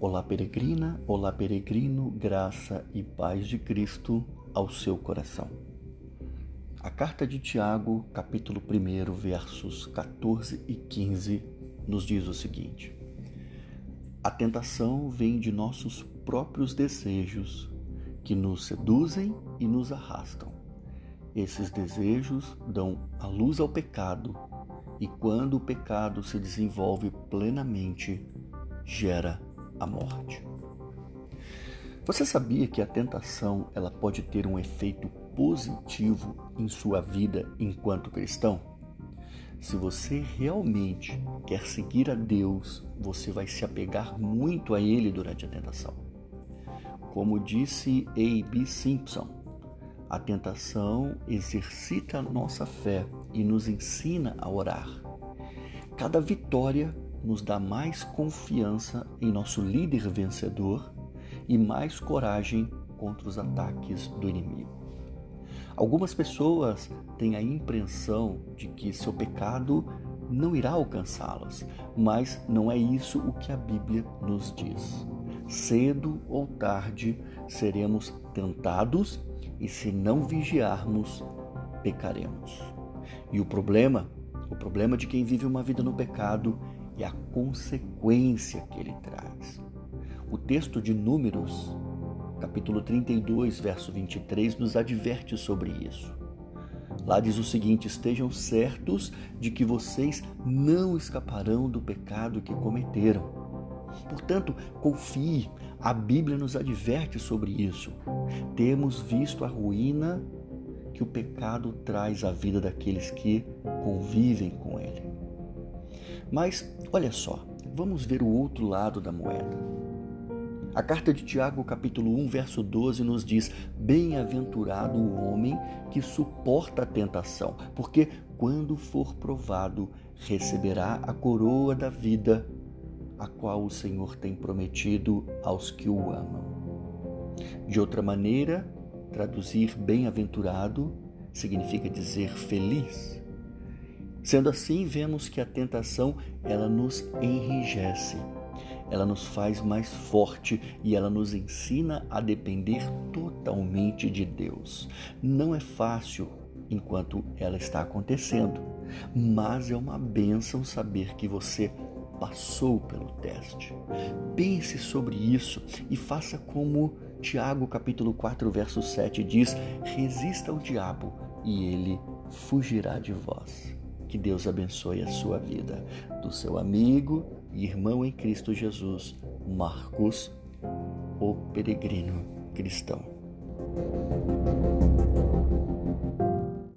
Olá, peregrina, olá, peregrino, graça e paz de Cristo ao seu coração. A carta de Tiago, capítulo 1, versos 14 e 15, nos diz o seguinte: A tentação vem de nossos próprios desejos, que nos seduzem e nos arrastam. Esses desejos dão a luz ao pecado, e quando o pecado se desenvolve plenamente, gera a morte. Você sabia que a tentação ela pode ter um efeito positivo em sua vida enquanto cristão? Se você realmente quer seguir a Deus, você vai se apegar muito a Ele durante a tentação. Como disse A.B. Simpson, a tentação exercita a nossa fé e nos ensina a orar. Cada vitória nos dá mais confiança em nosso líder vencedor e mais coragem contra os ataques do inimigo. Algumas pessoas têm a impressão de que seu pecado não irá alcançá-las, mas não é isso o que a Bíblia nos diz. Cedo ou tarde seremos tentados e se não vigiarmos, pecaremos. E o problema, o problema de quem vive uma vida no pecado e a consequência que ele traz. O texto de Números, capítulo 32, verso 23, nos adverte sobre isso. Lá diz o seguinte: Estejam certos de que vocês não escaparão do pecado que cometeram. Portanto, confie, a Bíblia nos adverte sobre isso. Temos visto a ruína que o pecado traz à vida daqueles que convivem com ele. Mas olha só, vamos ver o outro lado da moeda. A carta de Tiago, capítulo 1, verso 12, nos diz: Bem-aventurado o homem que suporta a tentação, porque quando for provado, receberá a coroa da vida, a qual o Senhor tem prometido aos que o amam. De outra maneira, traduzir bem-aventurado significa dizer feliz. Sendo assim, vemos que a tentação ela nos enrijece, ela nos faz mais forte e ela nos ensina a depender totalmente de Deus. Não é fácil enquanto ela está acontecendo, mas é uma bênção saber que você passou pelo teste. Pense sobre isso e faça como Tiago capítulo 4, verso 7 diz: resista ao diabo e ele fugirá de vós. Que Deus abençoe a sua vida. Do seu amigo e irmão em Cristo Jesus, Marcos, o peregrino cristão.